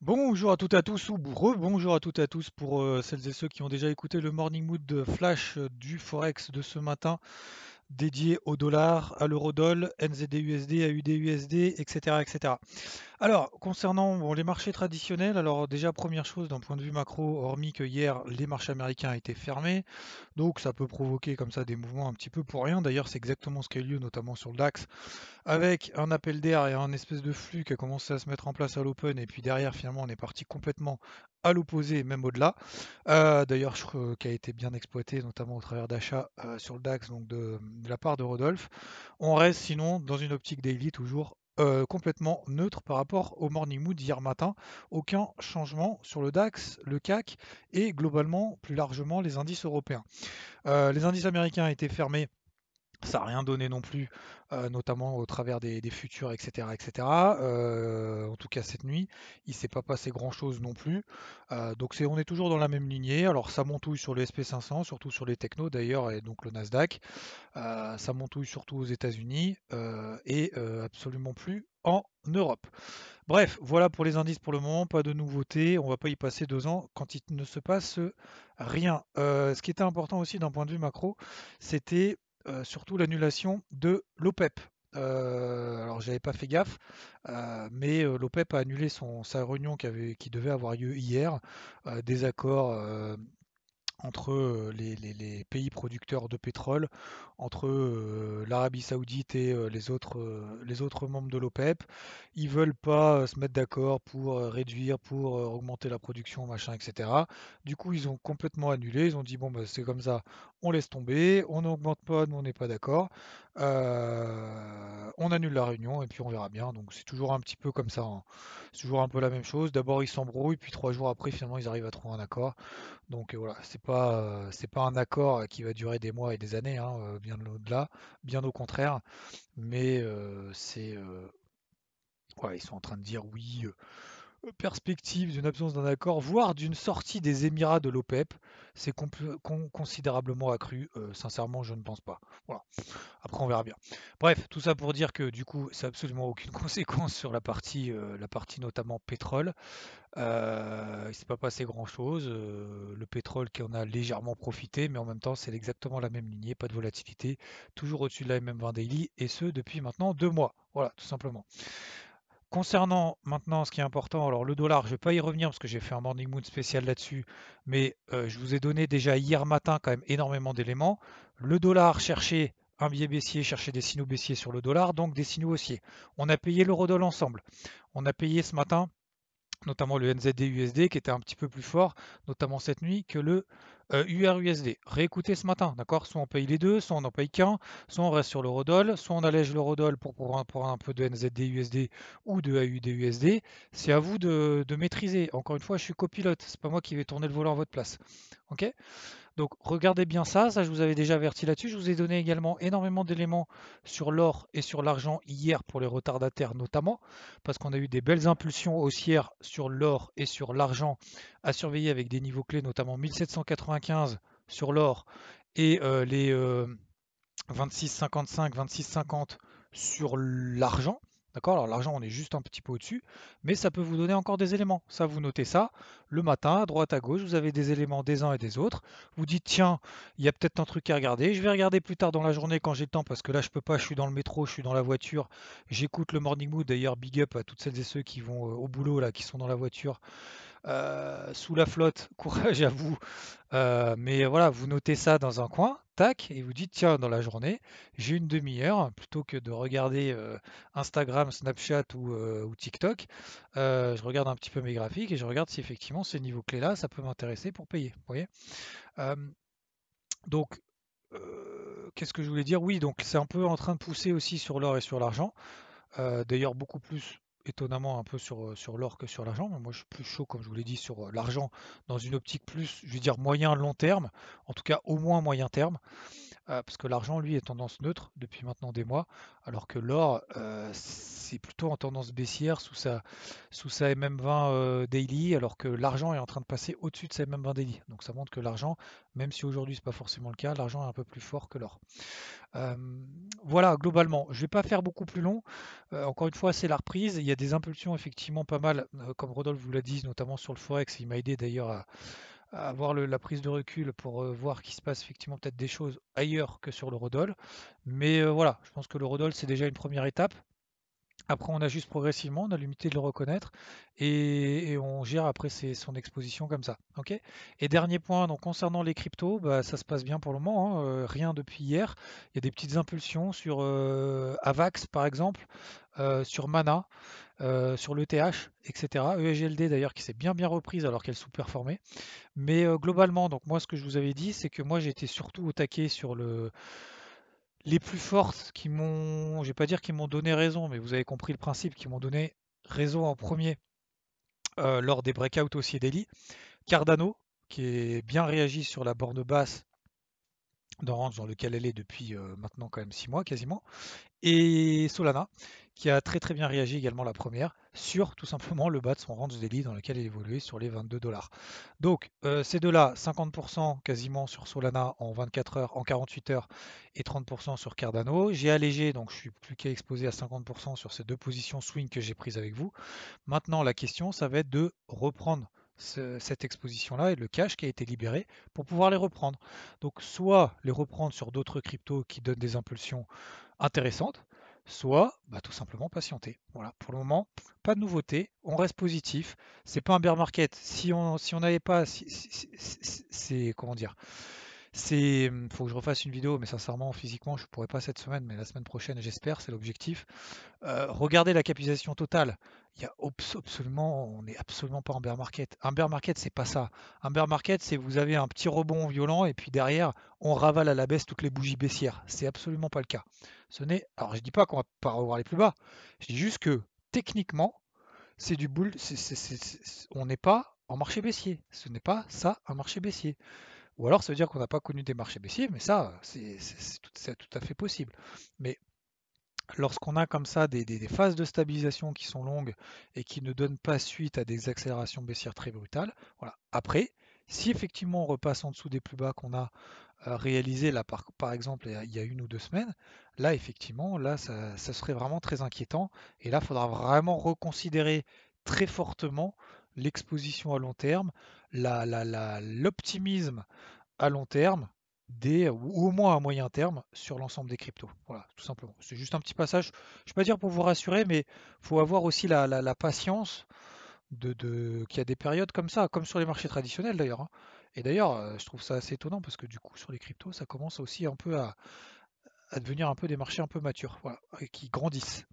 Bonjour à toutes et à tous, ou re-bonjour à toutes et à tous pour euh, celles et ceux qui ont déjà écouté le Morning Mood Flash euh, du Forex de ce matin. Dédié au dollar, à l'eurodoll, NZD-USD, AUD-USD, etc., etc. Alors, concernant les marchés traditionnels, alors déjà première chose d'un point de vue macro, hormis que hier les marchés américains étaient fermés, donc ça peut provoquer comme ça des mouvements un petit peu pour rien. D'ailleurs, c'est exactement ce qui a eu lieu, notamment sur le DAX, avec un appel d'air et un espèce de flux qui a commencé à se mettre en place à l'open, et puis derrière finalement on est parti complètement à l'opposé, même au-delà. Euh, d'ailleurs, je crois qui a été bien exploité, notamment au travers d'achats euh, sur le DAX, donc de, la part de Rodolphe. On reste sinon dans une optique daily toujours euh, complètement neutre par rapport au morning mood d'hier matin. Aucun changement sur le DAX, le CAC et globalement, plus largement, les indices européens. Les indices américains étaient fermés ça n'a rien donné non plus, notamment au travers des, futurs, etc. etc. en tout cas cette nuit, il ne s'est pas passé grand-chose non plus. donc on est toujours dans la même lignée. Alors ça montouille sur le SP500, surtout sur les technos d'ailleurs, et donc le Nasdaq. ça montouille surtout aux États-Unis et absolument plus en Europe. Bref, voilà pour les indices pour le moment, pas de nouveautés, on va pas y passer deux ans quand il ne se passe rien. ce qui était important aussi d'un point de vue macro, c'était surtout l'annulation de l'OPEP. Euh, alors j'avais pas fait gaffe, euh, mais l'OPEP a annulé son, sa réunion qui, avait, qui devait avoir lieu hier, des accords entre les, pays producteurs de pétrole, entre l'Arabie saoudite et les, autres, membres de l'OPEP. Ils veulent pas se mettre d'accord pour réduire, pour augmenter la production, machin, etc. Du coup, ils ont complètement annulé. Ils ont dit bon, bah, c'est comme ça, on laisse tomber, on n'augmente pas, nous on n'est pas d'accord. on annule la réunion et puis on verra bien. Donc c'est toujours un petit peu comme ça. Hein. C'est toujours un peu la même chose. D'abord ils s'embrouillent, puis trois jours après finalement ils arrivent à trouver un accord. Donc voilà, c'est pas c'est pas un accord qui va durer des mois et des années, hein, bien au-delà, bien au contraire. Mais c'est ils sont en train de dire oui perspective d'une absence d'un accord, voire d'une sortie des Émirats de l'OPEP, c'est considérablement accru. Euh, sincèrement, je ne pense pas. Voilà. Après, on verra bien. Bref, tout ça pour dire que du coup, c'est absolument aucune conséquence sur la partie, euh, la partie notamment pétrole. Euh, il ne s'est pas passé grand-chose. le pétrole qui en a légèrement profité, mais en même temps, c'est exactement la même lignée, pas de volatilité, toujours au-dessus de la MM20 daily, et ce depuis maintenant deux mois. Voilà, tout simplement. Concernant maintenant ce qui est important, alors le dollar, je ne vais pas y revenir parce que j'ai fait un morning mood spécial là-dessus, mais euh, je vous ai donné déjà hier matin quand même énormément d'éléments. Le dollar cherchait un biais baissier, cherchait des signaux baissiers sur le dollar, donc des signaux haussiers. On a payé l'eurodoll ensemble. On a payé ce matin notamment le NZD-USD qui était un petit peu plus fort, notamment cette nuit, que le UR-USD. Euh, Réécoutez ce matin, d'accord? Soit on paye les deux, soit on n'en paye qu'un, soit on reste sur l'eurodoll, soit on allège l'eurodoll pour, pour, pour, un peu de NZD-USD ou de AUD-USD. C'est à vous de, de, maîtriser. Encore une fois, je suis copilote, c'est pas moi qui vais tourner le volant à votre place. Ok? Donc regardez bien ça, ça je vous avais déjà averti là-dessus. Je vous ai donné également énormément d'éléments sur l'or et sur l'argent hier pour les retardataires notamment, parce qu'on a eu des belles impulsions haussières sur l'or et sur l'argent à surveiller avec des niveaux clés, notamment 1795 sur l'or et euh, les 26,55, euh, 26,50 sur l'argent. Alors l'argent, on est juste un petit peu au-dessus, mais ça peut vous donner encore des éléments. Ça, vous notez ça. Le matin, à droite, à gauche, vous avez des éléments des uns et des autres. Vous dites, tiens, il y a peut-être un truc à regarder. Je vais regarder plus tard dans la journée quand j'ai le temps, parce que là, je peux pas, je suis dans le métro, je suis dans la voiture. J'écoute le Morning Mood. D'ailleurs, big up à toutes celles et ceux qui vont euh, au boulot, là, qui sont dans la voiture. Euh, sous la flotte, courage à vous. Euh, mais voilà, vous notez ça dans un coin, tac, et vous dites tiens, dans la journée, j'ai une demi-heure, plutôt que de regarder euh, Instagram, Snapchat ou, TikTok, je regarde un petit peu mes graphiques et je regarde si effectivement ces niveaux clés-là, ça peut m'intéresser pour payer. Vous voyez donc, qu'est-ce que je voulais dire? Oui, donc c'est un peu en train de pousser aussi sur l'or et sur l'argent. D'ailleurs, beaucoup plus étonnamment un peu sur, sur l'or que sur l'argent. Moi, je suis plus chaud, comme je vous l'ai dit, sur l'argent dans une optique plus, je veux dire, moyen-long terme, en tout cas au moins moyen terme. Euh, parce que l'argent, lui, est tendance neutre depuis maintenant des mois, alors que l'or, euh, c'est plutôt en tendance baissière sous sa, sous sa MM20 euh, daily, alors que l'argent est en train de passer au-dessus de sa MM20 daily. Donc ça montre que l'argent, même si aujourd'hui ce n'est pas forcément le cas, l'argent est un peu plus fort que l'or. Voilà, globalement, je ne vais pas faire beaucoup plus long. encore une fois, c'est la reprise. Il y a des impulsions effectivement pas mal, comme Rodolphe vous l'a dit, notamment sur le Forex. Il m'a aidé d'ailleurs à avoir la prise de recul pour voir qu'il se passe effectivement peut-être des choses ailleurs que sur le Rodol. Mais voilà, je pense que le Rodol, c'est déjà une première étape. Après, on ajuste progressivement, on a l'humilité de le reconnaître et, on gère après son exposition comme ça. et dernier point, concernant les cryptos, bah, ça se passe bien pour le moment, hein, euh, rien depuis hier. Il y a des petites impulsions sur Avax par exemple, sur Mana. Euh, sur l'ETH, etc. EGLD d'ailleurs qui s'est bien bien reprise alors qu'elle sous-performait. Mais euh, globalement, donc moi ce que je vous avais dit, c'est que moi j'étais surtout au taquet sur le les plus fortes qui m'ont, je vais pas dire qui m'ont donné raison, mais vous avez compris le principe, qui m'ont donné raison en premier euh, lors des breakouts aussi daily. Cardano, qui est bien réagi sur la borne basse dans dans lequel elle est depuis maintenant quand même 6 mois quasiment. Et Solana, qui a très très bien réagi également la première sur tout simplement le bas de son range daily dans lequel il évoluait sur les 22 dollars. Donc ces deux-là, 50% quasiment sur Solana en 24 heures, en 48 heures et 30% sur Cardano. J'ai allégé, donc je suis plus qu'à exposer à 50% sur ces deux positions swing que j'ai prises avec vous. Maintenant la question, ça va être de reprendre cette exposition-là et le cash qui a été libéré pour pouvoir les reprendre. Donc soit les reprendre sur d'autres cryptos qui donnent des impulsions intéressantes, soit bah, tout simplement patienter. Voilà, pour le moment, pas de nouveauté, on reste positif. C'est pas un bear market. Si on si on n'avait pas, c'est comment dire, c'est faut que je refasse une vidéo, mais sincèrement, physiquement, je pourrais pas cette semaine, mais la semaine prochaine, j'espère, c'est l'objectif. Euh, regardez la capitalisation totale. Il y a absolument, on n'est absolument pas en bear market. Un bear market, c'est pas ça. Un bear market, c'est vous avez un petit rebond violent et puis derrière, on ravale à la baisse toutes les bougies baissières. C'est absolument pas le cas. Ce n'est, alors je dis pas qu'on va pas revoir les plus bas. Je dis juste que techniquement, c'est du bull. on n'est pas en marché baissier. Ce n'est pas ça un marché baissier. Ou alors ça veut dire qu'on n'a pas connu des marchés baissiers, mais ça, c'est tout, à fait possible. Mais lorsqu'on a comme ça des, phases de stabilisation qui sont longues et qui ne donnent pas suite à des accélérations baissières très brutales, voilà. Après, si effectivement on repasse en dessous des plus bas qu'on a euh, réalisés là par, par, exemple il y a une ou deux semaines, là effectivement là ça, serait vraiment très inquiétant et là il faudra vraiment reconsidérer très fortement l'exposition à long terme, l'optimisme à long terme des, ou au moins à moyen terme sur l'ensemble des cryptos. Voilà, tout simplement. C'est juste un petit passage. Je ne vais pas dire pour vous rassurer, mais il faut avoir aussi la, patience de, de qu'il y a des périodes comme ça, comme sur les marchés traditionnels d'ailleurs. Hein. Et d'ailleurs, euh, je trouve ça assez étonnant parce que du coup, sur les cryptos, ça commence aussi un peu à, à devenir un peu des marchés un peu matures, voilà, et qui grandissent.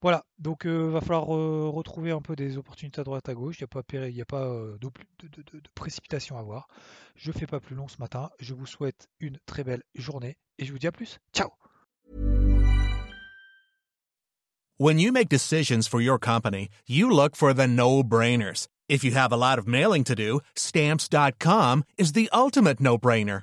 Voilà, donc il euh, va falloir euh, retrouver un peu des opportunités à droite à gauche. Il n'y a pas, y a pas euh, de, de, de, précipitation à voir. Je fais pas plus long ce matin. Je vous souhaite une très belle journée et je vous dis à plus. Ciao. When you make decisions for your company, you look for the no-brainers. If you have a lot of mailing to do, stamps.com is the ultimate no-brainer.